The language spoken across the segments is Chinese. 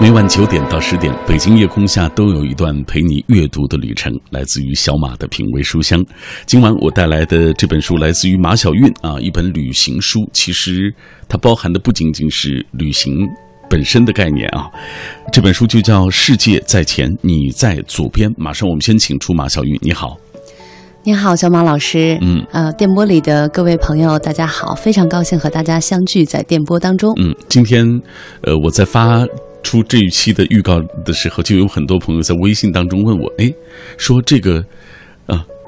每晚九点到十点，北京夜空下都有一段陪你阅读的旅程，来自于小马的品味书香。今晚我带来的这本书来自于马小韵啊，一本旅行书。其实它包含的不仅仅是旅行本身的概念啊。这本书就叫《世界在前，你在左边》。马上我们先请出马小韵，你好。你好，小马老师。嗯，呃，电波里的各位朋友，大家好，非常高兴和大家相聚在电波当中。嗯，今天，呃，我在发。出这一期的预告的时候，就有很多朋友在微信当中问我：“哎，说这个。”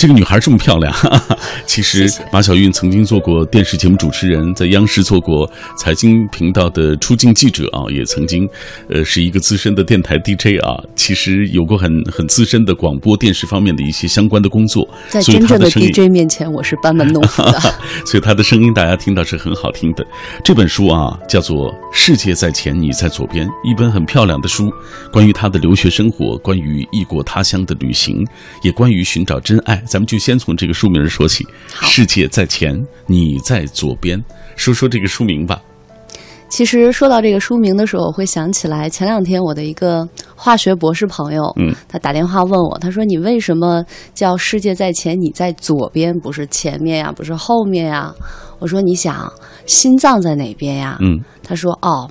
这个女孩这么漂亮，其实马晓韵曾经做过电视节目主持人，在央视做过财经频道的出镜记者啊，也曾经，呃，是一个资深的电台 DJ 啊。其实有过很很资深的广播电视方面的一些相关的工作。在真正的 DJ 面前，我是班门弄斧的。所以她的声音大家听到是很好听的。这本书啊，叫做《世界在前，你在左边》，一本很漂亮的书，关于她的留学生活，关于异国他乡的旅行，也关于寻找真爱。咱们就先从这个书名说起。世界在前，你在左边。说说这个书名吧。其实说到这个书名的时候，我会想起来前两天我的一个化学博士朋友，嗯，他打电话问我，他说：“你为什么叫世界在前，你在左边，不是前面呀，不是后面呀？”我说：“你想，心脏在哪边呀？”嗯，他说：“哦。”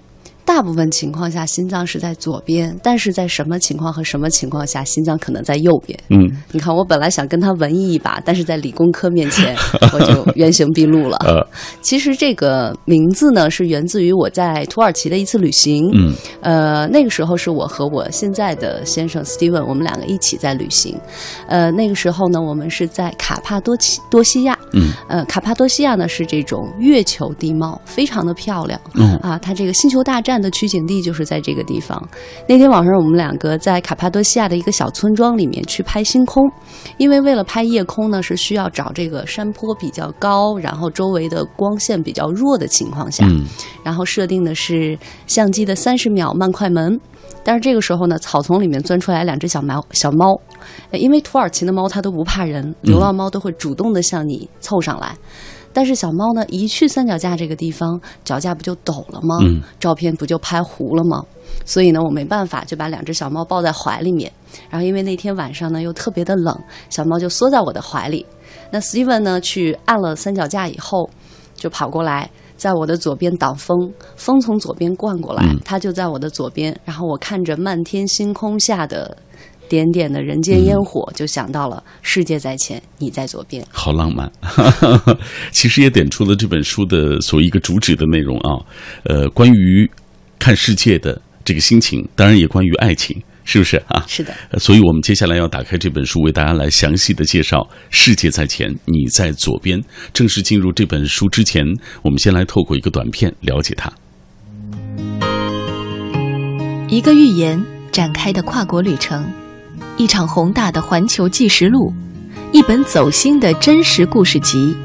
大部分情况下，心脏是在左边，但是在什么情况和什么情况下，心脏可能在右边？嗯，你看，我本来想跟他文艺一把，但是在理工科面前，我就原形毕露了。呃，其实这个名字呢，是源自于我在土耳其的一次旅行。嗯，呃，那个时候是我和我现在的先生 Steven，我们两个一起在旅行。呃，那个时候呢，我们是在卡帕多奇多西亚。嗯，呃，卡帕多西亚呢是这种月球地貌，非常的漂亮。嗯啊，它这个星球大战。的取景地就是在这个地方。那天晚上，我们两个在卡帕多西亚的一个小村庄里面去拍星空，因为为了拍夜空呢，是需要找这个山坡比较高，然后周围的光线比较弱的情况下，然后设定的是相机的三十秒慢快门。但是这个时候呢，草丛里面钻出来两只小猫，小猫，因为土耳其的猫它都不怕人，流浪猫都会主动的向你凑上来。但是小猫呢，一去三脚架这个地方，脚架不就抖了吗？嗯，照片不就拍糊了吗？所以呢，我没办法，就把两只小猫抱在怀里面。然后因为那天晚上呢又特别的冷，小猫就缩在我的怀里。那 Steven 呢去按了三脚架以后，就跑过来，在我的左边挡风，风从左边灌过来，它就在我的左边。然后我看着漫天星空下的。点点的人间烟火，就想到了世界在前，你在左边，好浪漫。其实也点出了这本书的所谓一个主旨的内容啊，呃，关于看世界的这个心情，当然也关于爱情，是不是啊？是的。所以我们接下来要打开这本书，为大家来详细的介绍世界在前，你在左边。正式进入这本书之前，我们先来透过一个短片了解它。一个预言展开的跨国旅程。一场宏大的环球纪实录，一本走心的真实故事集，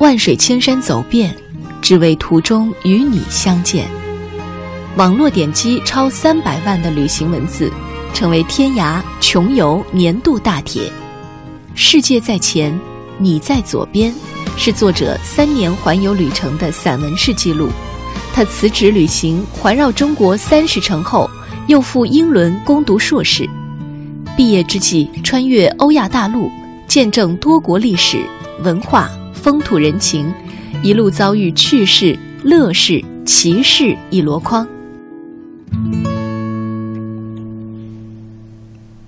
万水千山走遍，只为途中与你相见。网络点击超三百万的旅行文字，成为天涯穷游年度大帖。世界在前，你在左边，是作者三年环游旅程的散文式记录。他辞职旅行，环绕中国三十城后，又赴英伦攻读硕士。毕业之际，穿越欧亚大陆，见证多国历史文化、风土人情，一路遭遇趣事、乐事、奇事一箩筐。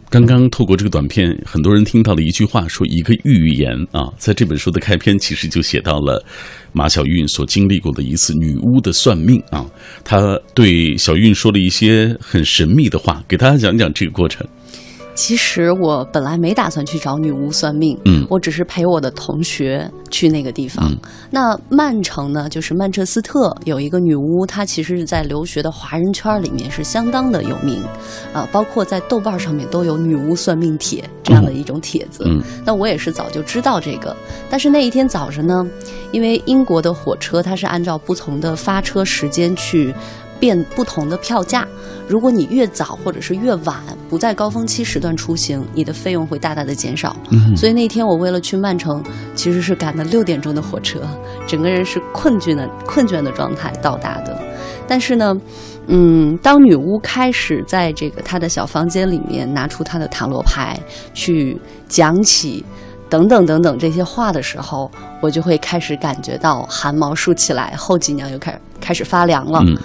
刚刚透过这个短片，很多人听到了一句话，说一个预言啊，在这本书的开篇，其实就写到了马小韵所经历过的一次女巫的算命啊，他对小韵说了一些很神秘的话，给大家讲讲这个过程。其实我本来没打算去找女巫算命，嗯，我只是陪我的同学去那个地方。那曼城呢，就是曼彻斯特有一个女巫，她其实是在留学的华人圈里面是相当的有名，啊，包括在豆瓣上面都有女巫算命帖这样的一种帖子。嗯，那我也是早就知道这个，但是那一天早上呢，因为英国的火车它是按照不同的发车时间去。变不同的票价，如果你越早或者是越晚，不在高峰期时段出行，你的费用会大大的减少。所以那天我为了去曼城，其实是赶的六点钟的火车，整个人是困倦的困倦的状态到达的。但是呢，嗯，当女巫开始在这个她的小房间里面拿出她的塔罗牌去讲起等等等等这些话的时候，我就会开始感觉到汗毛竖起来，后脊梁又开始开始发凉了。嗯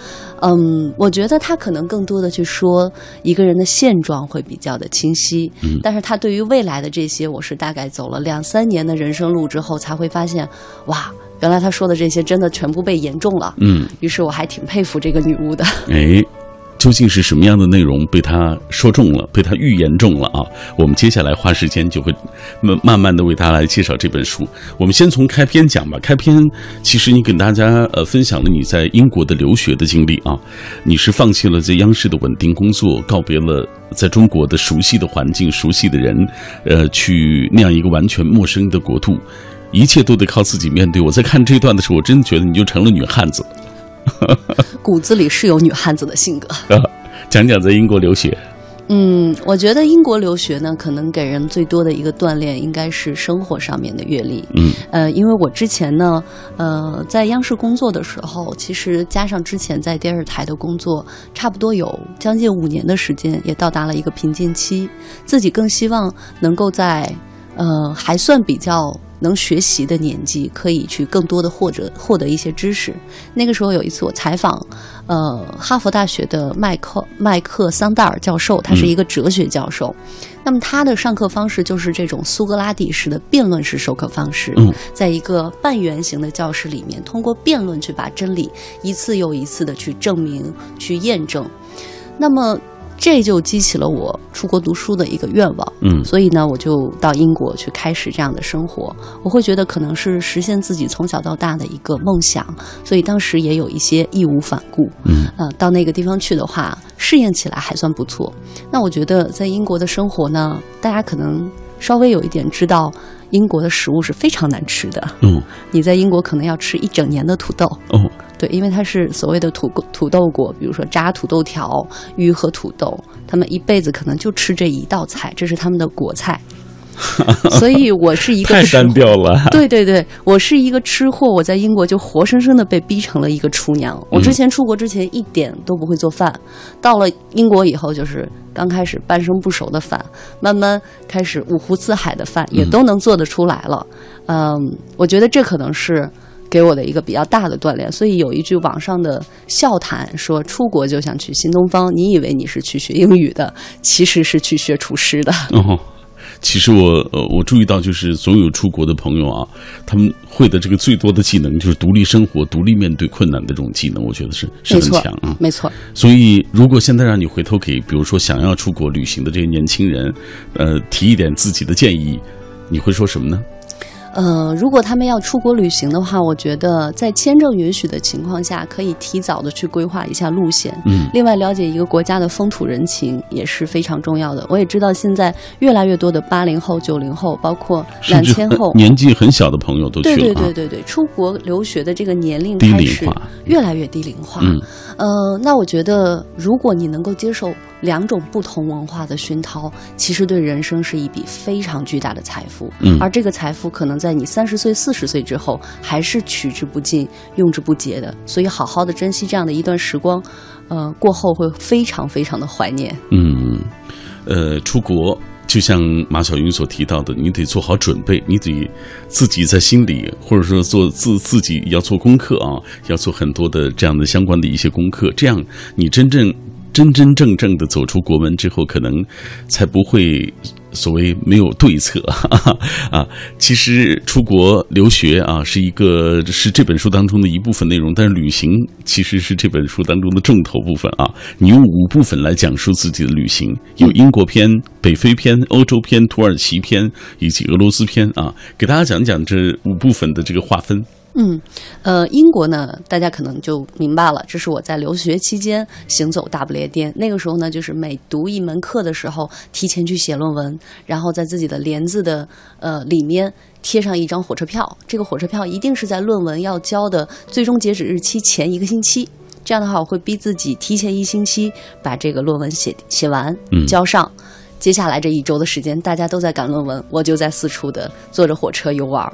嗯，我觉得他可能更多的去说一个人的现状会比较的清晰，嗯但是他对于未来的这些，我是大概走了两三年的人生路之后，才会发现，哇，原来他说的这些真的全部被言中了。嗯，于是我还挺佩服这个女巫的。哎，究竟是什么样的内容被他说中了，被他预言中了啊？我们接下来花时间就会慢慢慢的为大家来介绍这本书。我们先从开篇讲吧。开篇其实你跟大家呃分享了你在英国的留学的经历啊，你是放弃了在央视的稳定工作，告别了在中国的熟悉的环境、熟悉的人，呃，去那样一个完全陌生的国度。一切都得靠自己面对。我在看这段的时候，我真的觉得你就成了女汉子。骨子里是有女汉子的性格。讲讲在英国留学，嗯，我觉得英国留学呢，可能给人最多的一个锻炼，应该是生活上面的阅历。嗯，呃，因为我之前呢，呃，在央视工作的时候，其实加上之前在电视台的工作，差不多有将近五年的时间，也到达了一个瓶颈期。自己更希望能够在呃还算比较能学习的年纪，可以去更多的获得获得一些知识。那个时候有一次我采访，呃，哈佛大学的麦克麦克桑代尔教授，他是一个哲学教授。那么他的上课方式就是这种苏格拉底式的辩论式授课方式，嗯在一个半圆形的教室里面，通过辩论去把真理一次又一次的去证明、去验证。那么这就激起了我出国读书的一个愿望。嗯所以呢，我就到英国去开始这样的生活。我会觉得可能是实现自己从小到大的一个梦想，所以当时也有一些义无反顾。嗯呃，到那个地方去的话，适应起来还算不错。那我觉得在英国的生活呢，大家可能稍微有一点知道，英国的食物是非常难吃的。嗯你在英国可能要吃一整年的土豆。哦，对，因为它是所谓的土土豆国，比如说炸土豆条、鱼和土豆，他们一辈子可能就吃这一道菜，这是他们的国菜。所以我是一个太单调了。对对对，我是一个吃货，我在英国就活生生的被逼成了一个厨娘。我之前出国之前一点都不会做饭，到了英国以后，就是刚开始半生不熟的饭，慢慢开始五湖四海的饭也都能做得出来了。嗯，我觉得这可能是。给我的一个比较大的锻炼，所以有一句网上的笑谈说：“出国就想去新东方，你以为你是去学英语的，其实是去学厨师的。哦，其实我呃，我注意到，就是所有出国的朋友啊，他们会的这个最多的技能就是独立生活、独立面对困难的这种技能，我觉得是是很强啊。没错，所以，如果现在让你回头给，比如说想要出国旅行的这些年轻人，呃，提一点自己的建议，你会说什么呢？呃，如果他们要出国旅行的话，我觉得在签证允许的情况下，可以提早的去规划一下路线。嗯另外，了解一个国家的风土人情也是非常重要的。我也知道现在越来越多的八零后、九零后，包括两千后，年纪很小的朋友都去对了啊。对对对对，出国留学的这个年龄开始越来越低龄化。嗯呃，那我觉得，如果你能够接受两种不同文化的熏陶，其实对人生是一笔非常巨大的财富。嗯而这个财富可能在你三十岁、四十岁之后，还是取之不尽、用之不竭的。所以，好好的珍惜这样的一段时光，呃，过后会非常非常的怀念。嗯，呃，出国就像马小云所提到的，你得做好准备，你得自己在心里，或者说做自自己要做功课啊，要做很多的这样的相关的一些功课，这样你真正真真正正的走出国门之后，可能才不会所谓没有对策啊。其实出国留学啊，是一个是这本书当中的一部分内容，但是旅行其实是这本书当中的重头部分啊。你用五部分来讲述自己的旅行，有英国篇、北非篇、欧洲篇、土耳其篇以及俄罗斯篇啊，给大家讲讲这五部分的这个划分。嗯，呃，英国呢，大家可能就明白了，这是我在留学期间行走大不列颠。那个时候呢，就是每读一门课的时候，提前去写论文，然后在自己的帘子的呃里面贴上一张火车票。这个火车票一定是在论文要交的最终截止日期前一个星期。这样的话，我会逼自己提前一星期把这个论文写写完嗯，交上。接下来这一周的时间，大家都在赶论文，我就在四处的坐着火车游玩。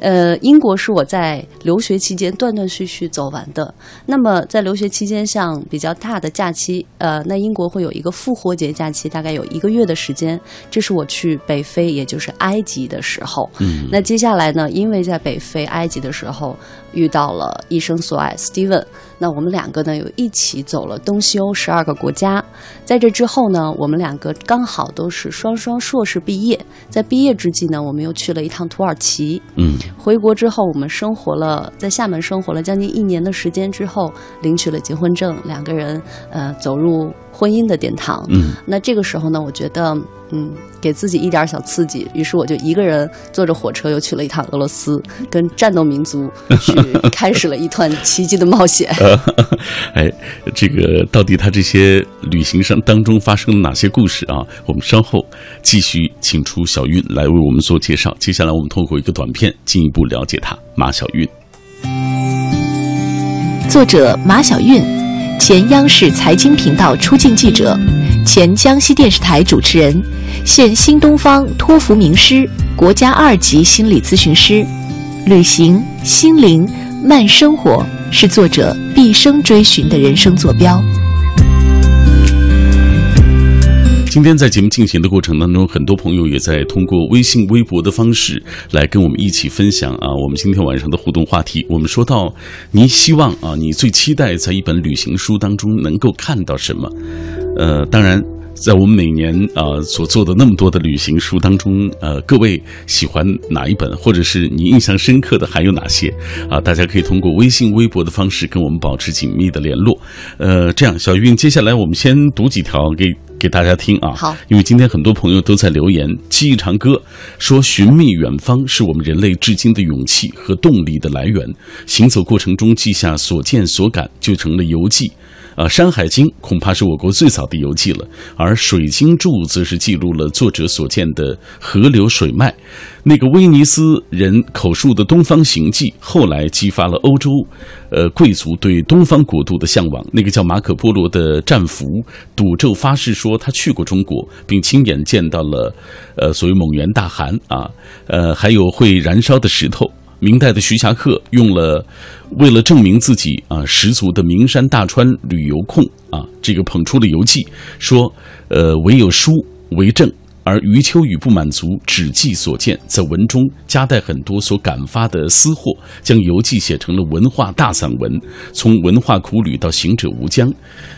呃，英国是我在留学期间断断续续走完的。那么在留学期间，像比较大的假期，呃，那英国会有一个复活节假期，大概有一个月的时间，这是我去北非，也就是埃及的时候。嗯，那接下来呢，因为在北非、埃及的时候遇到了一生所爱 Steven，那我们两个呢又一起走了东西欧十二个国家。在这之后呢，我们两个刚好都是双双硕士毕业，在毕业之际呢，我们又去了一趟土耳其。嗯，回国之后，我们生活了在厦门生活了将近一年的时间之后，领取了结婚证，两个人呃走入婚姻的殿堂。嗯，那这个时候呢，我觉得嗯给自己一点小刺激，于是我就一个人坐着火车又去了一趟俄罗斯，跟战斗民族去 开始了一段奇迹的冒险。哎，这个到底他这些旅行上当中发生了哪些故事啊？我们稍后继续请出小韵来为我们做介绍。接下来我们通过一个短片进一步了解他，马小韵。作者马小韵，前央视财经频道出镜记者，前江西电视台主持人，现新东方托福名师、国家二级心理咨询师。旅行、心灵、慢生活是作者毕生追寻的人生坐标。今天在节目进行的过程当中，很多朋友也在通过微信、微博的方式来跟我们一起分享啊，我们今天晚上的互动话题。我们说到，您希望啊，你最期待在一本旅行书当中能够看到什么？呃，当然。在我们每年啊所做的那么多的旅行书当中，呃，各位喜欢哪一本，或者是你印象深刻的还有哪些啊？大家可以通过微信、微博的方式跟我们保持紧密的联络。呃，这样，小韵，接下来我们先读几条给给大家听啊。好，因为今天很多朋友都在留言，记忆长歌说，寻觅远方是我们人类至今的勇气和动力的来源。行走过程中记下所见所感，就成了游记。啊，《山海经》恐怕是我国最早的游记了，而《水经注》则是记录了作者所见的河流水脉。那个威尼斯人口述的东方行记，后来激发了欧洲，呃，贵族对东方国度的向往。那个叫马可波罗的战俘赌咒发誓说他去过中国，并亲眼见到了，呃，所谓蒙元大汗啊，呃，还有会燃烧的石头。明代的徐霞客用了，为了证明自己啊十足的名山大川旅游控啊，这个捧出了游记，说，呃，唯有书为证。而余秋雨不满足，只记所见，在文中夹带很多所感发的私货，将游记写成了文化大散文，从文化苦旅到行者无疆。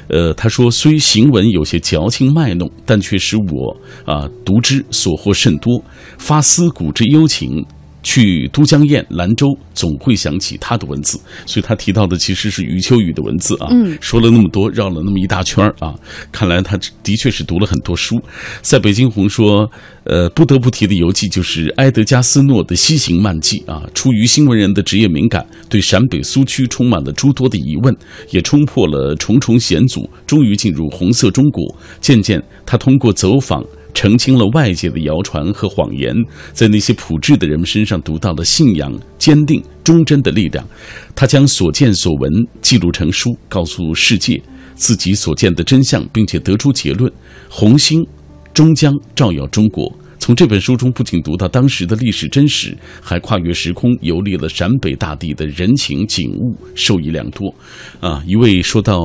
呃，他说，虽行文有些矫情卖弄，但却使我啊读之所获甚多，发思古之幽情。去都江堰、兰州，总会想起他的文字，所以他提到的其实是余秋雨的文字啊。嗯，说了那么多，绕了那么一大圈啊，看来他的确是读了很多书。在北京红说，呃，不得不提的游记就是埃德加斯诺的《西行漫记》啊。出于新闻人的职业敏感，对陕北苏区充满了诸多的疑问，也冲破了重重险阻，终于进入红色中国。渐渐，他通过走访。澄清了外界的谣传和谎言，在那些朴质的人们身上读到了信仰、坚定、忠贞的力量。他将所见所闻记录成书，告诉世界自己所见的真相，并且得出结论：红星终将照耀中国。从这本书中，不仅读到当时的历史真实，还跨越时空游历了陕北大地的人情景物，受益良多。啊，一位说到。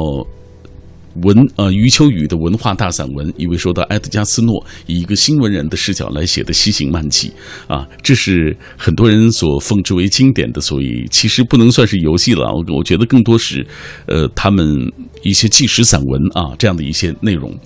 文呃余秋雨的文化大散文，一位说到埃德加斯诺以一个新闻人的视角来写的《西行漫记》，啊，这是很多人所奉之为经典的，所以其实不能算是游戏了。我我觉得更多是，呃，他们一些纪实散文啊这样的一些内容。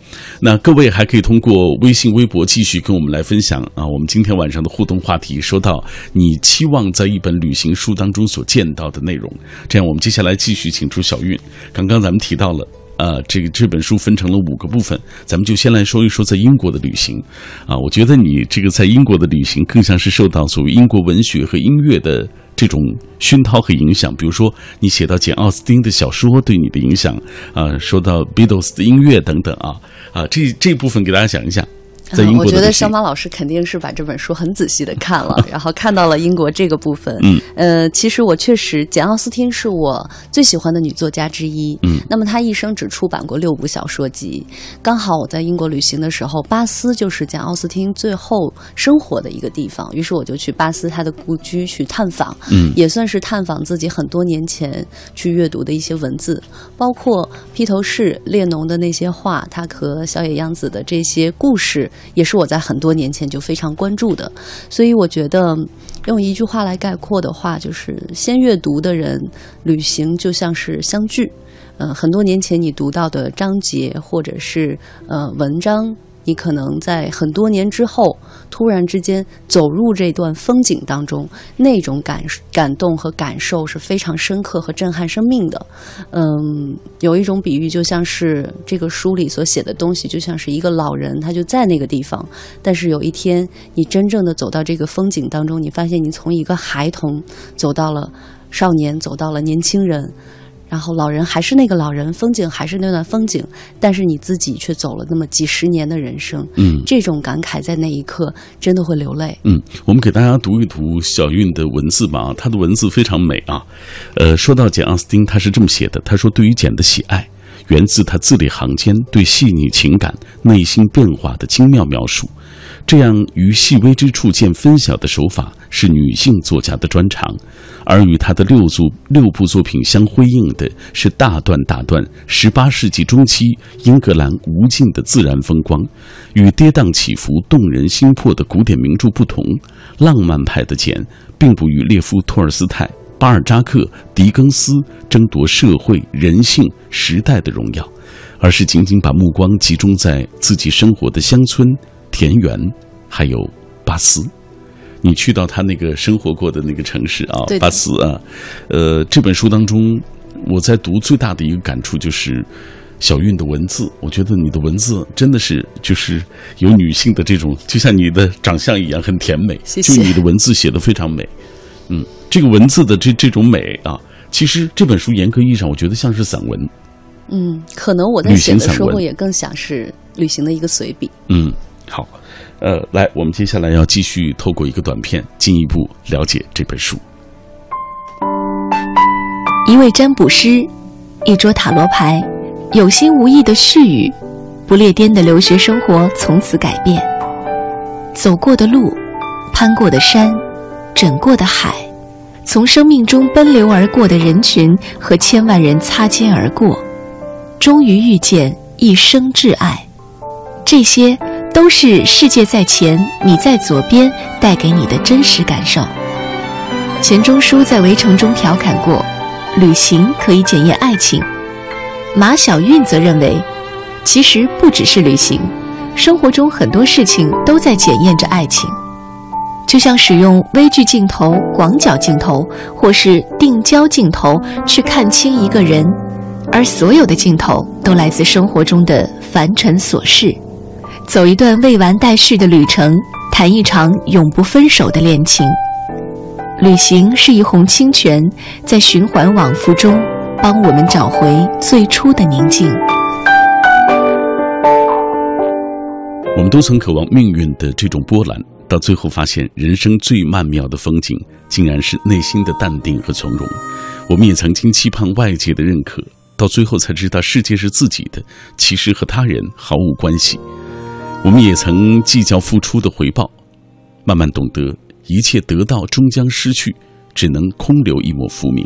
那各位还可以通过微信、微博继续跟我们来分享啊。我们今天晚上的互动话题说到你期望在一本旅行书当中所见到的内容，这样我们接下来继续请出小韵。刚刚咱们提到了。呃，这个这本书分成了五个部分，咱们就先来说一说在英国的旅行。啊，我觉得你这个在英国的旅行更像是受到所谓英国文学和音乐的这种熏陶和影响。比如说，你写到简奥斯汀的小说对你的影响，啊，说到 Beatles 的音乐等等啊，啊，这这部分给大家讲一下。在英国的我觉得这些小马老师肯定是把这本书很仔细的看了，然后看到了英国这个部分。嗯，呃，其实我确实，简奥斯汀是我最喜欢的女作家之一。嗯，那么她一生只出版过六部小说集。刚好我在英国旅行的时候，巴斯就是简奥斯汀最后生活的一个地方，于是我就去巴斯她的故居去探访。嗯也算是探访自己很多年前去阅读的一些文字，包括披头士、列侬的那些话，他和小野洋子的这些故事，也是我在很多年前就非常关注的。所以我觉得，用一句话来概括的话，就是先阅读的人，旅行就像是相聚。嗯，很多年前你读到的章节或者是呃文章，你可能在很多年之后，突然之间走入这段风景当中，那种感感动和感受是非常深刻和震撼生命的。嗯，有一种比喻，就像是这个书里所写的东西，就像是一个老人，他就在那个地方，但是有一天你真正的走到这个风景当中，你发现你从一个孩童走到了少年，走到了年轻人。然后老人还是那个老人，风景还是那段风景，但是你自己却走了那么几十年的人生，嗯这种感慨在那一刻真的会流泪。嗯，我们给大家读一读小韵的文字吧，她的文字非常美啊。呃，说到简·奥斯汀，他是这么写的：他说，对于简的喜爱，源自他字里行间对细腻情感、内心变化的精妙描述。这样于细微之处见分晓的手法是女性作家的专长，而与她的六组六部作品相辉映的是大段大段十八世纪中期英格兰无尽的自然风光。与跌宕起伏、动人心魄的古典名著不同，浪漫派的简并不与列夫·托尔斯泰、巴尔扎克、狄更斯争夺社会、人性、时代的荣耀，而是仅仅把目光集中在自己生活的乡村。田园，还有巴斯，你去到他那个生活过的那个城市啊，巴斯啊，呃，这本书当中，我在读最大的一个感触就是小韵的文字，我觉得你的文字真的是就是有女性的这种，就像你的长相一样很甜美，谢谢。就你的文字写的非常美，嗯，这个文字的这这种美啊，其实这本书严格意义上，我觉得像是散文，嗯，可能我在写的时候也更像是旅行的一个随笔，嗯。好，呃，来，我们接下来要继续透过一个短片，进一步了解这本书。一位占卜师，一桌塔罗牌，有心无意的絮语，不列颠的留学生活从此改变。走过的路，攀过的山，枕过的海，从生命中奔流而过的人群和千万人擦肩而过，终于遇见一生挚爱。这些。都是世界在前，你在左边带给你的真实感受。钱钟书在《围城》中调侃过：“旅行可以检验爱情。”马小韵则认为，其实不只是旅行，生活中很多事情都在检验着爱情。就像使用微距镜头、广角镜头或是定焦镜头去看清一个人，而所有的镜头都来自生活中的凡尘琐事。走一段未完待续的旅程，谈一场永不分手的恋情。旅行是一泓清泉，在循环往复中，帮我们找回最初的宁静。我们都曾渴望命运的这种波澜，到最后发现，人生最曼妙的风景，竟然是内心的淡定和从容。我们也曾经期盼外界的认可，到最后才知道，世界是自己的，其实和他人毫无关系。我们也曾计较付出的回报，慢慢懂得一切得到终将失去，只能空留一抹浮名。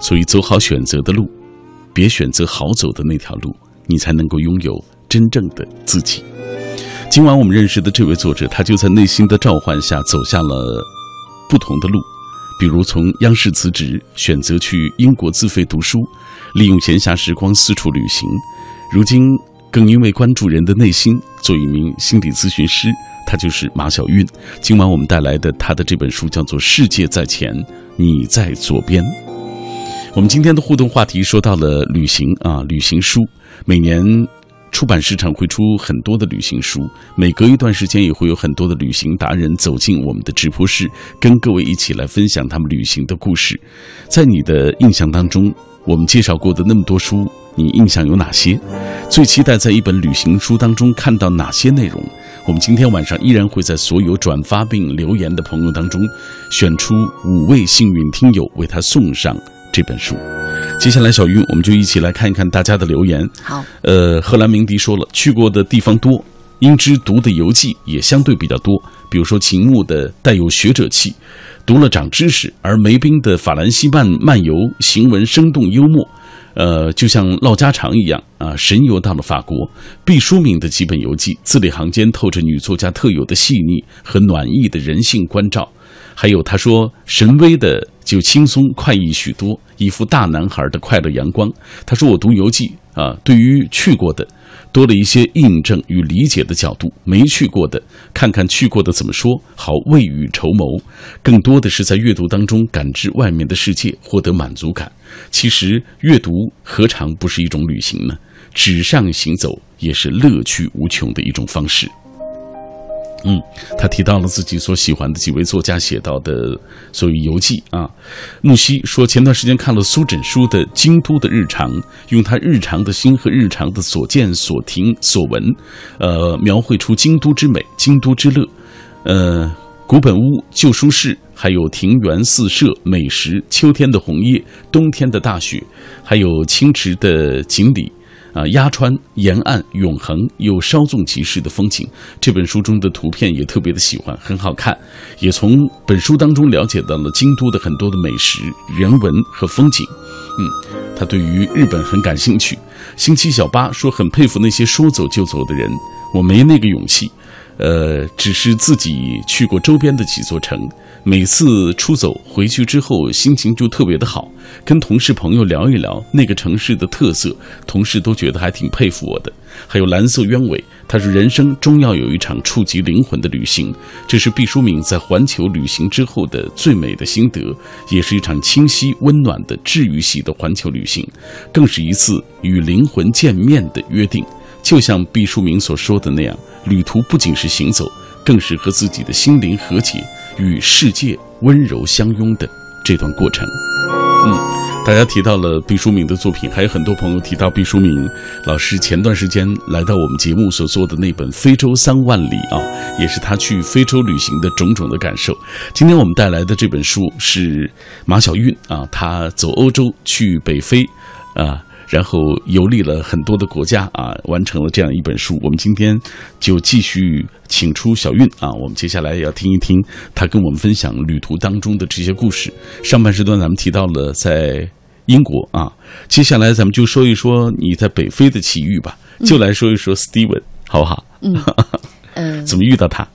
所以，走好选择的路，别选择好走的那条路，你才能够拥有真正的自己。今晚我们认识的这位作者，他就在内心的召唤下走下了不同的路，比如从央视辞职，选择去英国自费读书，利用闲暇时光四处旅行，如今。更因为关注人的内心，做一名心理咨询师，他就是马小韵。今晚我们带来的他的这本书叫做《世界在前，你在左边》。我们今天的互动话题说到了旅行啊，旅行书。每年出版市场会出很多的旅行书，每隔一段时间也会有很多的旅行达人走进我们的直播室，跟各位一起来分享他们旅行的故事。在你的印象当中，我们介绍过的那么多书。你印象有哪些？最期待在一本旅行书当中看到哪些内容？我们今天晚上依然会在所有转发并留言的朋友当中，选出五位幸运听友，为他送上这本书。接下来，小玉，我们就一起来看一看大家的留言。好，呃，荷兰鸣笛说了，去过的地方多，英之读的游记也相对比较多，比如说秦牧的带有学者气，读了长知识；而梅冰的法兰西漫漫游行文生动幽默，呃，就像唠家常一样啊，神游到了法国。毕淑敏的几本游记，字里行间透着女作家特有的细腻和暖意的人性关照。还有他说神威的就轻松快意许多，一副大男孩的快乐阳光。他说我读游记啊，对于去过的多了一些印证与理解的角度，没去过的看看去过的怎么说，好未雨绸缪。更多的是在阅读当中感知外面的世界，获得满足感。其实阅读何尝不是一种旅行呢？纸上行走也是乐趣无穷的一种方式。嗯，他提到了自己所喜欢的几位作家写到的所谓游记啊。木西说，前段时间看了苏枕书的《京都的日常》，用他日常的心和日常的所见所听所闻，呃，描绘出京都之美、京都之乐。呃，古本屋、旧书室，还有庭园四舍、美食、秋天的红叶、冬天的大雪，还有清池的锦鲤。啊，鸭川沿岸永恒又稍纵即逝的风景，这本书中的图片也特别的喜欢，很好看。也从本书当中了解到了京都的很多的美食、人文和风景。嗯，他对于日本很感兴趣。星期小八说很佩服那些说走就走的人，我没那个勇气。呃，只是自己去过周边的几座城。每次出走回去之后，心情就特别的好，跟同事朋友聊一聊那个城市的特色，同事都觉得还挺佩服我的。还有蓝色鸢尾，他说人生终要有一场触及灵魂的旅行，这是毕淑敏在环球旅行之后的最美的心得，也是一场清晰温暖的治愈系的环球旅行，更是一次与灵魂见面的约定。就像毕淑敏所说的那样，旅途不仅是行走，更是和自己的心灵和解。与世界温柔相拥的这段过程，嗯，大家提到了毕淑敏的作品，还有很多朋友提到毕淑敏老师前段时间来到我们节目所做的那本《非洲三万里》啊，也是他去非洲旅行的种种的感受。今天我们带来的这本书是马小韵啊，他走欧洲去北非啊。然后游历了很多的国家啊，完成了这样一本书。我们今天就继续请出小韵啊，我们接下来要听一听他跟我们分享旅途当中的这些故事。上半时段咱们提到了在英国啊，接下来咱们就说一说你在北非的奇遇吧，就来说一说 Steven 好不好？嗯嗯，怎么遇到他？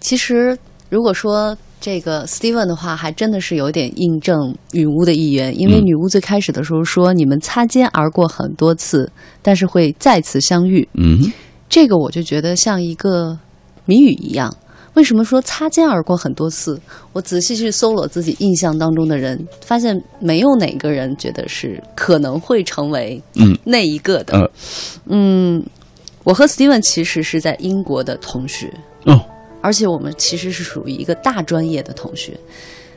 其实如果说。这个 Steven 的话还真的是有点印证女巫的意愿，因为女巫最开始的时候说你们擦肩而过很多次，但是会再次相遇。嗯，这个我就觉得像一个谜语一样。为什么说擦肩而过很多次？我仔细去搜罗自己印象当中的人，发现没有哪个人觉得是可能会成为嗯那一个的。嗯，我和 Steven 其实是在英国的同学。哦。而且我们其实是属于一个大专业的同学，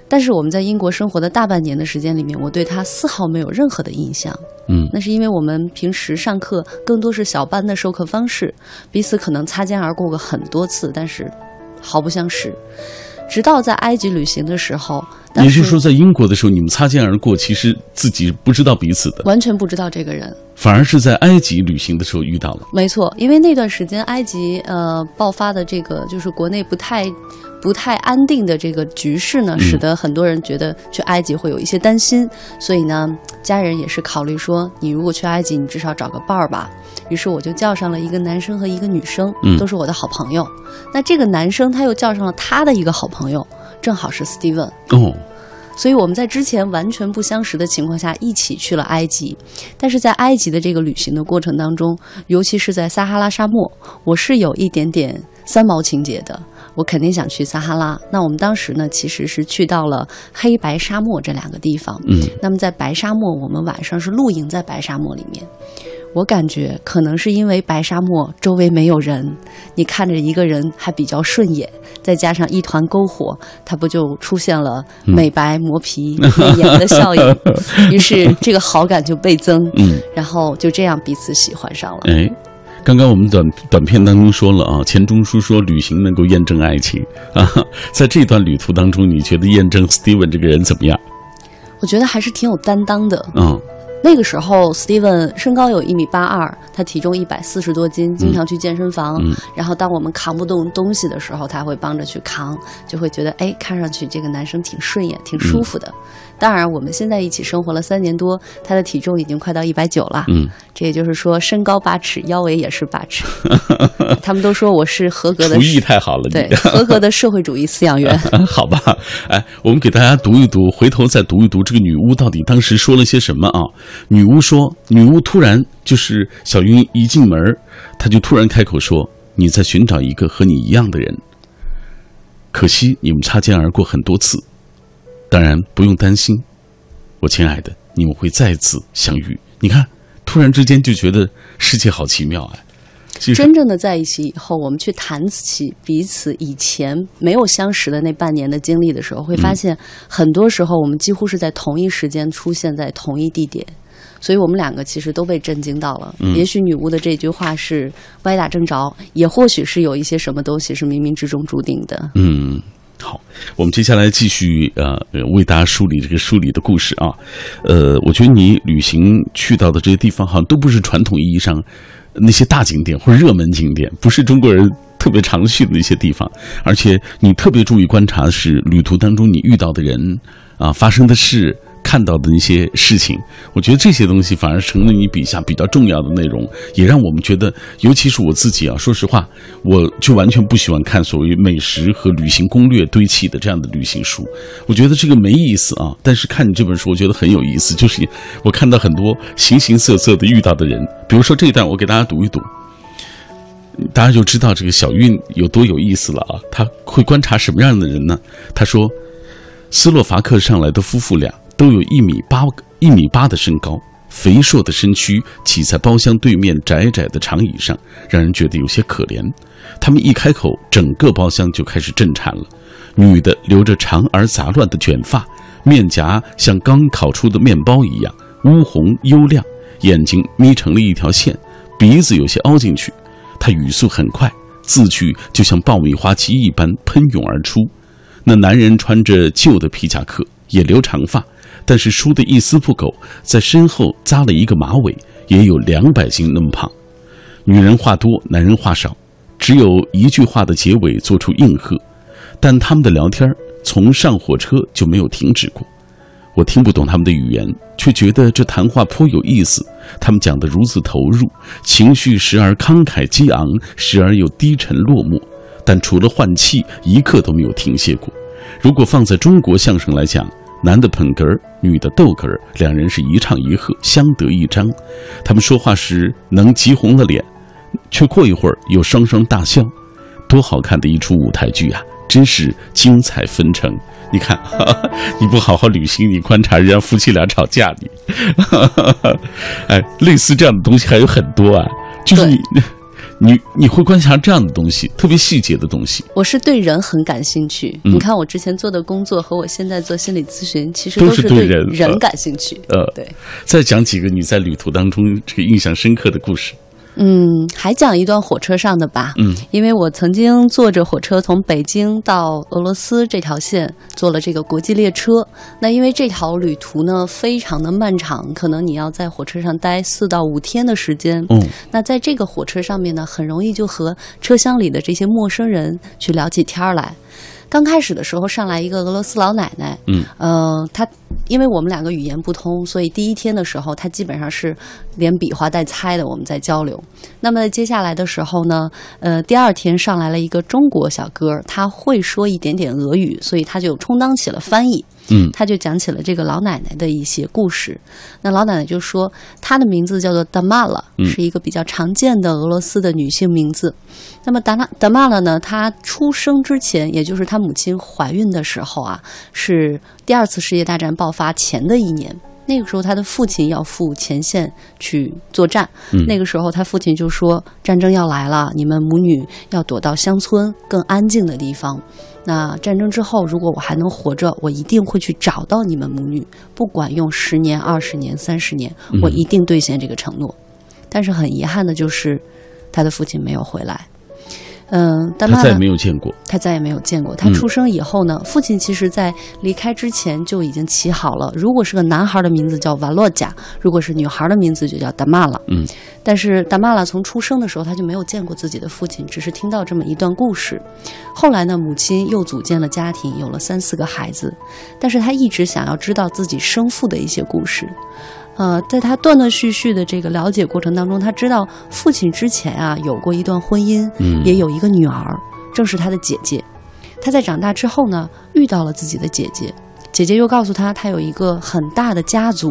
但是我们在英国生活的大半年的时间里面，我对他丝毫没有任何的印象。嗯，那是因为我们平时上课更多是小班的授课方式，彼此可能擦肩而过过很多次，但是毫不相识。直到在埃及旅行的时候，也就是说，在英国的时候，你们擦肩而过，其实自己不知道彼此的，完全不知道这个人，反而是在埃及旅行的时候遇到了。没错，因为那段时间埃及呃爆发的这个就是国内不太。不太安定的这个局势呢，使得很多人觉得去埃及会有一些担心，所以呢，家人也是考虑说，你如果去埃及，你至少找个伴儿吧。于是我就叫上了一个男生和一个女生，都是我的好朋友。那这个男生他又叫上了他的一个好朋友，正好是 Steven。哦，所以我们在之前完全不相识的情况下一起去了埃及。但是在埃及的这个旅行的过程当中，尤其是在撒哈拉沙漠，我是有一点点三毛情节的。我肯定想去撒哈拉。那我们当时呢，其实是去到了黑白沙漠这两个地方。嗯，那么在白沙漠，我们晚上是露营在白沙漠里面。我感觉可能是因为白沙漠周围没有人，你看着一个人还比较顺眼，再加上一团篝火，它不就出现了美白磨皮美颜的效应？于是这个好感就倍增。嗯，然后就这样彼此喜欢上了。哎。刚刚我们短短片当中说了啊，钱钟书说旅行能够验证爱情啊，在这段旅途当中，你觉得验证 Steven 这个人怎么样？我觉得还是挺有担当的。嗯那个时候，Steven 身高有一米八二，他体重一百四十多斤，经常去健身房。嗯然后当我们扛不动东西的时候，他会帮着去扛，就会觉得哎，看上去这个男生挺顺眼，挺舒服的。当然，我们现在一起生活了三年多，他的体重已经快到一百九了。嗯，这也就是说，身高八尺，腰围也是八尺。他们都说我是合格的厨艺太好了，对合格的社会主义饲养员。好吧，哎，我们给大家读一读，回头再读一读这个女巫到底当时说了些什么啊？女巫说，女巫突然就是小云一进门，她就突然开口说：“你在寻找一个和你一样的人，可惜你们擦肩而过很多次。当然不用担心，我亲爱的，你们会再次相遇。你看，突然之间就觉得世界好奇妙啊！真正的在一起以后，我们去谈起彼此以前没有相识的那半年的经历的时候，会发现很多时候我们几乎是在同一时间出现在同一地点，所以我们两个其实都被震惊到了。嗯也许女巫的这句话是歪打正着，也或许是有一些什么东西是冥冥之中注定的。嗯，好，我们接下来继续呃为大家梳理这个梳理的故事啊。呃，我觉得你旅行去到的这些地方，好像都不是传统意义上那些大景点或者热门景点，不是中国人特别常去的一些地方。而且你特别注意观察的是旅途当中你遇到的人啊，发生的事。看到的那些事情，我觉得这些东西反而成了你笔下比较重要的内容，也让我们觉得，尤其是我自己啊，说实话，我就完全不喜欢看所谓美食和旅行攻略堆砌的这样的旅行书，我觉得这个没意思啊。但是看你这本书，我觉得很有意思，就是我看到很多形形色色的遇到的人，比如说这一段，我给大家读一读。大家就知道这个小韵有多有意思了啊！他会观察什么样的人呢？他说，斯洛伐克上来的夫妇俩都有一米八一米八的身高，肥硕的身躯挤在包厢对面窄窄的长椅上，让人觉得有些可怜。他们一开口，整个包厢就开始震颤了。女的留着长而杂乱的卷发，面颊像刚烤出的面包一样乌红幽亮，眼睛眯成了一条线，鼻子有些凹进去。她语速很快，字句就像爆米花机一般喷涌而出。那男人穿着旧的皮夹克，也留长发，但是梳得一丝不苟，在身后扎了一个马尾，也有两百斤那么胖。女人话多，男人话少，只有一句话的结尾做出应和，但他们的聊天从上火车就没有停止过。我听不懂他们的语言，却觉得这谈话颇有意思。他们讲得如此投入，情绪时而慷慨激昂，时而又低沉落寞，但除了换气，一刻都没有停歇过。如果放在中国相声来讲，男的捧哏儿，女的逗哏儿，两人是一唱一和，相得益彰。他们说话时能急红了脸，却过一会儿又双双大笑，多好看的一出舞台剧啊！真是精彩纷呈。你看，你不好好旅行，你观察人家夫妻俩吵架，你，哎，类似这样的东西还有很多啊。就是你，你你会观察这样的东西，特别细节的东西。我是对人很感兴趣。嗯你看我之前做的工作和我现在做心理咨询，其实都是是对对人呃人感兴趣。呃，对，再讲几个你在旅途当中这个印象深刻的故事。嗯，还讲一段火车上的吧。嗯，因为我曾经坐着火车从北京到俄罗斯这条线坐了这个国际列车。那因为这条旅途呢非常的漫长，可能你要在火车上待四到五天的时间。嗯，那在这个火车上面呢，很容易就和车厢里的这些陌生人去聊起天儿来。刚开始的时候上来一个俄罗斯老奶奶，嗯，呃，她因为我们两个语言不通，所以第一天的时候，她基本上是连比划带猜的我们在交流。那么接下来的时候呢，呃，第二天上来了一个中国小哥，他会说一点点俄语，所以他就充当起了翻译。嗯他就讲起了这个老奶奶的一些故事。那老奶奶就说，她的名字叫做达玛拉，嗯是一个比较常见的俄罗斯的女性名字。那么达拉达玛拉呢，她出生之前，也就是她母亲怀孕的时候啊，是第二次世界大战爆发前的一年。那个时候，她的父亲要赴前线去作战。嗯那个时候，他父亲就说：“战争要来了，你们母女要躲到乡村更安静的地方。那战争之后，如果我还能活着，我一定会去找到你们母女，不管用十年、二十年、三十年，我一定兑现这个承诺。但是很遗憾的就是，他的父亲没有回来。嗯，他再也没有见过。他再也没有见过。他出生以后呢，父亲其实在离开之前就已经起好了。如果是个男孩的名字叫瓦洛贾，如果是女孩的名字就叫达玛拉。嗯，但是达玛拉从出生的时候他就没有见过自己的父亲，只是听到这么一段故事。后来呢，母亲又组建了家庭，有了三四个孩子，但是他一直想要知道自己生父的一些故事。呃，在他断断续续的这个了解过程当中，他知道父亲之前啊有过一段婚姻，嗯也有一个女儿，正是他的姐姐。他在长大之后呢，遇到了自己的姐姐，姐姐又告诉他，他有一个很大的家族，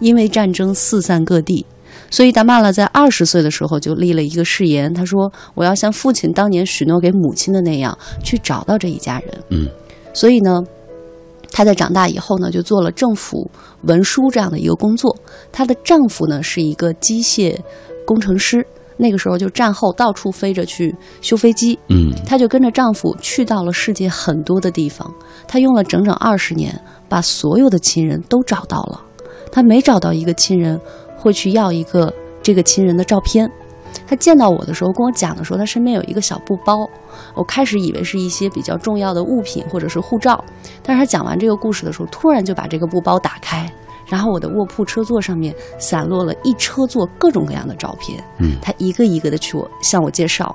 因为战争四散各地，所以达玛拉在二十岁的时候就立了一个誓言，他说：“我要像父亲当年许诺给母亲的那样，去找到这一家人。”嗯，所以呢，她在长大以后呢，就做了政府文书这样的一个工作。她的丈夫呢是一个机械工程师，那个时候就战后到处飞着去修飞机。嗯她就跟着丈夫去到了世界很多的地方，她用了整整二十年，把所有的亲人都找到了。她每找到一个亲人，会去要一个这个亲人的照片。她见到我的时候，跟我讲的时候，他身边有一个小布包。我开始以为是一些比较重要的物品或者是护照，但是他讲完这个故事的时候，突然就把这个布包打开，然后我的卧铺车座上面散落了一车座各种各样的照片。嗯他一个一个的去我向我介绍。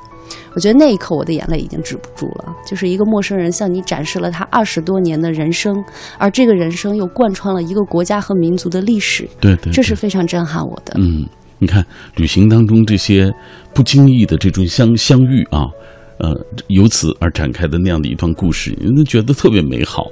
我觉得那一刻我的眼泪已经止不住了，就是一个陌生人向你展示了他二十多年的人生，而这个人生又贯穿了一个国家和民族的历史，对对，这是非常震撼我的。嗯，你看旅行当中这些不经意的这种相相遇啊，呃，由此而展开的那样的一段故事，你觉得特别美好。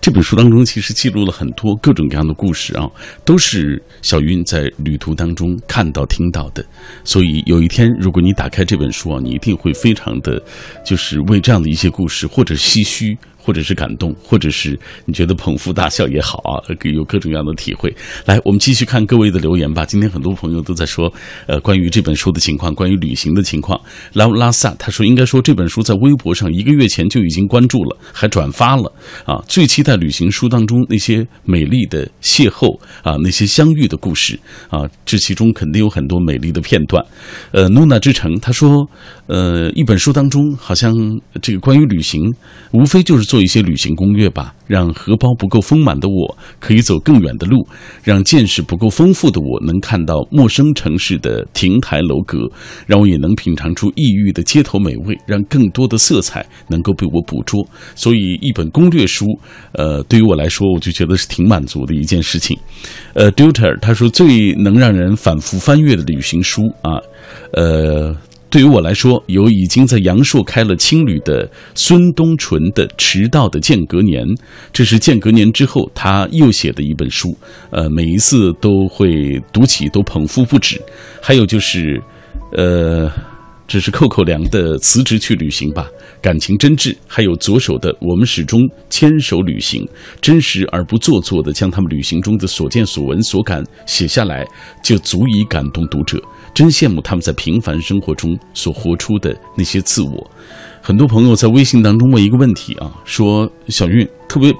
这本书当中其实记录了很多各种各样的故事啊，都是小云在旅途当中看到、听到的。所以有一天，如果你打开这本书啊，你一定会非常的，就是为这样的一些故事，或者唏嘘，或者是感动，或者是你觉得捧腹大笑也好啊，有各种各样的体会。来，我们继续看各位的留言吧。今天很多朋友都在说，呃，关于这本书的情况，关于旅行的情况。拉拉萨他说，应该说这本书在微博上一个月前就已经关注了，还转发了啊。最期待旅行书当中那些美丽的邂逅啊，那些相遇的故事啊，这其中肯定有很多美丽的片段。呃，努娜之城他说，呃，一本书当中好像这个关于旅行，无非就是做一些旅行攻略吧，让荷包不够丰满的我可以走更远的路，让见识不够丰富的我能看到陌生城市的亭台楼阁，让我也能品尝出异域的街头美味，让更多的色彩能够被我捕捉。所以，一本攻略书，呃，对于我来说，我就觉得是挺满足的一件事情。呃 d u t e r 他说最能让人反复翻阅的旅行书啊，呃。对于我来说，有已经在阳朔开了青旅的孙东纯的《迟到的间隔年》，这是间隔年之后他又写的一本书。呃，每一次都会读起都捧腹不止。还有就是，呃，这是寇寇良的《辞职去旅行吧》，感情真挚。还有左手的《我们始终牵手旅行》，真实而不做作的将他们旅行中的所见所闻所感写下来，就足以感动读者。真羡慕他们在平凡生活中所活出的那些自我。很多朋友在微信当中问一个问题啊，说小韵特别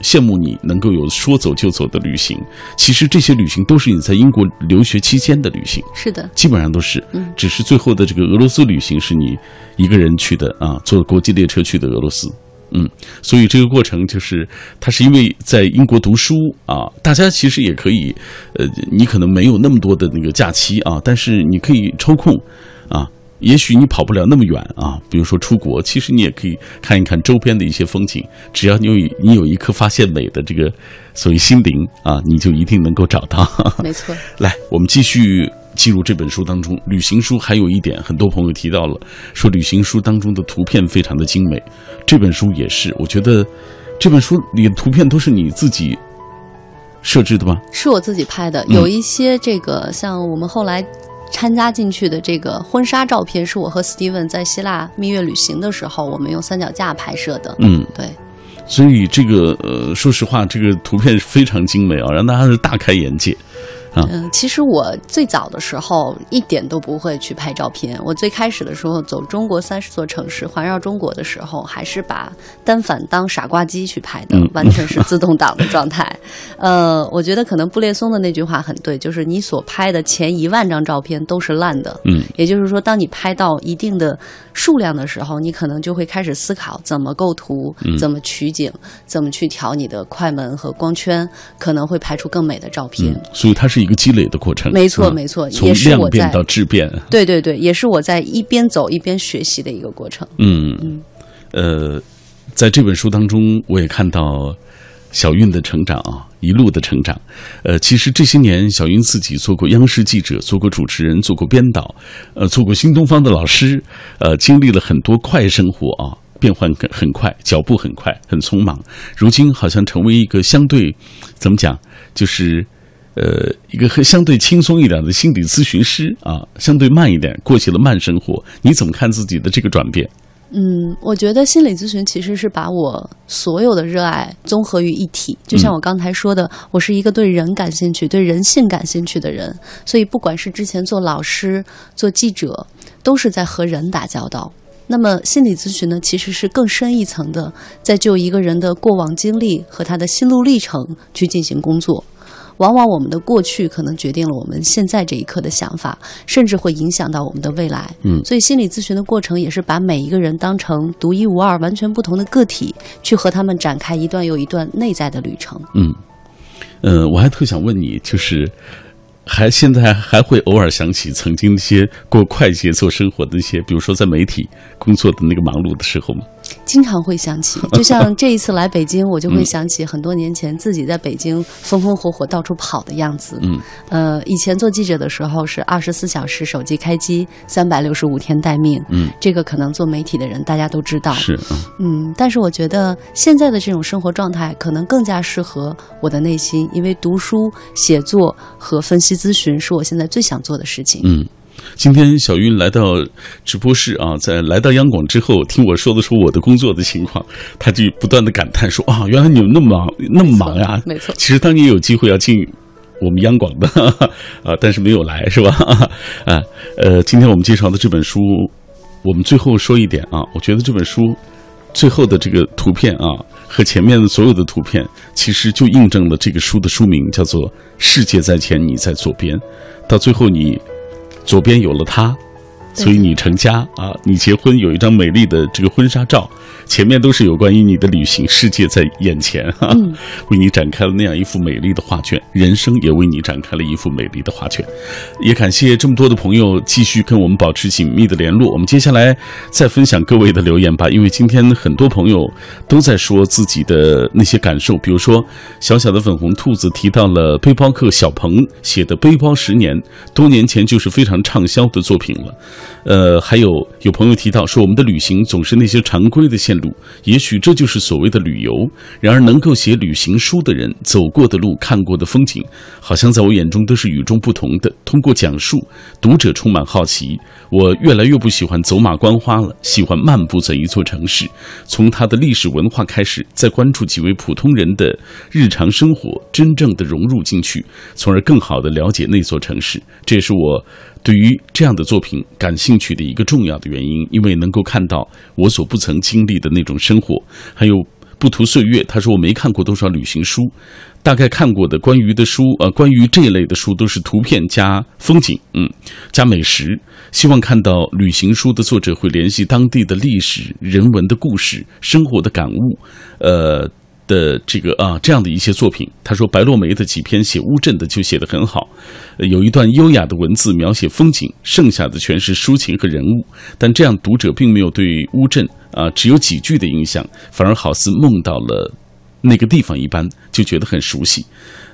羡慕你能够有说走就走的旅行。其实这些旅行都是你在英国留学期间的旅行，是的，基本上都是。嗯只是最后的这个俄罗斯旅行是你一个人去的啊，坐国际列车去的俄罗斯。嗯，所以这个过程就是，他是因为在英国读书啊，大家其实也可以，呃，你可能没有那么多的那个假期啊，但是你可以抽空啊，也许你跑不了那么远啊，比如说出国，其实你也可以看一看周边的一些风景，只要你有你有一颗发现美的这个所谓心灵啊，你就一定能够找到。没错。来，我们继续进入这本书当中。旅行书还有一点，很多朋友提到了，说旅行书当中的图片非常的精美。这本书也是，我觉得这本书里的图片都是你自己设置的吗？是我自己拍的，嗯有一些这个像我们后来参加进去的这个婚纱照片，是我和 Steven 在希腊蜜月旅行的时候，我们用三脚架拍摄的。嗯，对，所以这个呃，说实话，这个图片非常精美啊，让大家是大开眼界。啊？嗯，其实我最早的时候一点都不会去拍照片。我最开始的时候走中国三十座城市环绕中国的时候，还是把单反当傻瓜机去拍的，嗯完全 是自动挡的状态。呃，我觉得可能布列松的那句话很对，就是你所拍的前一万张照片都是烂的。嗯也就是说，当你拍到一定的数量的时候，你可能就会开始思考怎么构图、嗯怎么取景、怎么去调你的快门和光圈，可能会拍出更美的照片。嗯，所以它是一个积累的过程。没错啊没错从也是我量变在到质变。对对对，也是我在一边走一边学习的一个过程。嗯嗯，呃，在这本书当中，我也看到小韵的成长啊，一路的成长。呃，其实这些年，小韵自己做过央视记者，做过主持人，做过编导，呃，做过新东方的老师，呃，经历了很多快生活啊。变换很很快，脚步很快，很匆忙。如今好像成为一个相对，怎么讲，就是呃一个很相对轻松一点的心理咨询师啊，相对慢一点，过起了慢生活。你怎么看自己的这个转变？嗯，我觉得心理咨询其实是把我所有的热爱综合于一体。就像我刚才说的，我是一个对人感兴趣、对人性感兴趣的人，所以不管是之前做老师、做记者，都是在和人打交道。那么心理咨询呢，其实是更深一层的，在就一个人的过往经历和他的心路历程去进行工作。往往我们的过去可能决定了我们现在这一刻的想法，甚至会影响到我们的未来。嗯所以心理咨询的过程也是把每一个人当成独一无二、完全不同的个体，去和他们展开一段又一段内在的旅程。嗯，呃，我还特想问你，就是还现在还会偶尔想起曾经那些过快节奏生活的那些，比如说在媒体工作的那个忙碌的时候吗？经常会想起，就像这一次来北京，我就会想起很多年前自己在北京风风火火到处跑的样子。嗯，呃，以前做记者的时候是二十四小时手机开机，三百六十五天待命。嗯，这个可能做媒体的人大家都知道。是啊，嗯，但是我觉得现在的这种生活状态可能更加适合我的内心，因为读书、写作和分析咨询是我现在最想做的事情。嗯。今天小云来到直播室啊，在来到央广之后，听我说的说我的工作的情况，他就不断的感叹说啊，原来你们那么忙，那么忙呀！没错其实当年有机会要进我们央广的啊，但是没有来，是吧？啊，呃，今天我们介绍的这本书，我们最后说一点啊，我觉得这本书最后的这个图片啊，和前面的所有的图片，其实就印证了这个书的书名叫做《世界在前，你在左边》，到最后你左边有了它。所以你成家啊，你结婚有一张美丽的这个婚纱照，前面都是有关于你的旅行，世界在眼前哈、嗯为你展开了那样一幅美丽的画卷，人生也为你展开了一幅美丽的画卷。也感谢这么多的朋友继续跟我们保持紧密的联络。我们接下来再分享各位的留言吧，因为今天很多朋友都在说自己的那些感受，比如说小小的粉红兔子提到了背包客小鹏写的《背包十年》，多年前就是非常畅销的作品了。呃，还有有朋友提到说，我们的旅行总是那些常规的线路，也许这就是所谓的旅游。然而，能够写旅行书的人走过的路、看过的风景，好像在我眼中都是与众不同的。通过讲述，读者充满好奇。我越来越不喜欢走马观花了，喜欢漫步在一座城市，从它的历史文化开始，再关注几位普通人的日常生活，真正的融入进去，从而更好的了解那座城市。这也是我对于这样的作品感兴趣的一个重要的原因，因为能够看到我所不曾经历的那种生活，还有。不图岁月，他说我没看过多少旅行书，大概看过的关于的书，呃，关于这一类的书都是图片加风景，嗯，加美食。希望看到旅行书的作者会联系当地的历史、人文的故事、生活的感悟，呃。的这个啊，这样的一些作品，他说白落梅的几篇写乌镇的就写得很好，有一段优雅的文字描写风景，剩下的全是抒情和人物。但这样读者并没有对乌镇啊只有几句的印象，反而好似梦到了那个地方一般，就觉得很熟悉。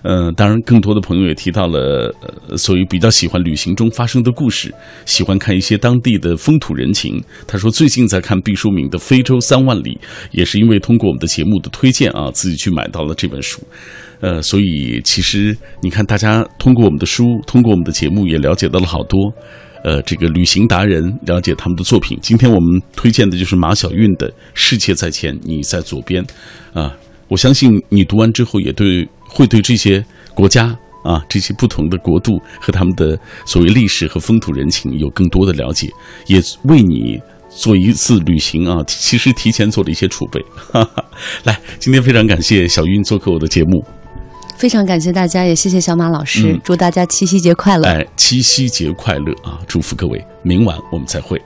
呃，当然，更多的朋友也提到了，呃，所以比较喜欢旅行中发生的故事，喜欢看一些当地的风土人情。他说最近在看毕淑敏的《非洲三万里》，也是因为通过我们的节目的推荐啊，自己去买到了这本书。呃，所以其实你看，大家通过我们的书，通过我们的节目，也了解到了好多。呃，这个旅行达人了解他们的作品。今天我们推荐的就是马晓韵的《世界在前，你在左边》啊。我相信你读完之后，也对会对这些国家啊这些不同的国度和他们的所谓历史和风土人情有更多的了解，也为你做一次旅行啊，其实提前做了一些储备。哈哈，来，今天非常感谢小云做客我的节目。非常感谢大家，也谢谢小马老师，嗯祝大家七夕节快乐。哎，七夕节快乐啊！祝福各位，明晚我们再会。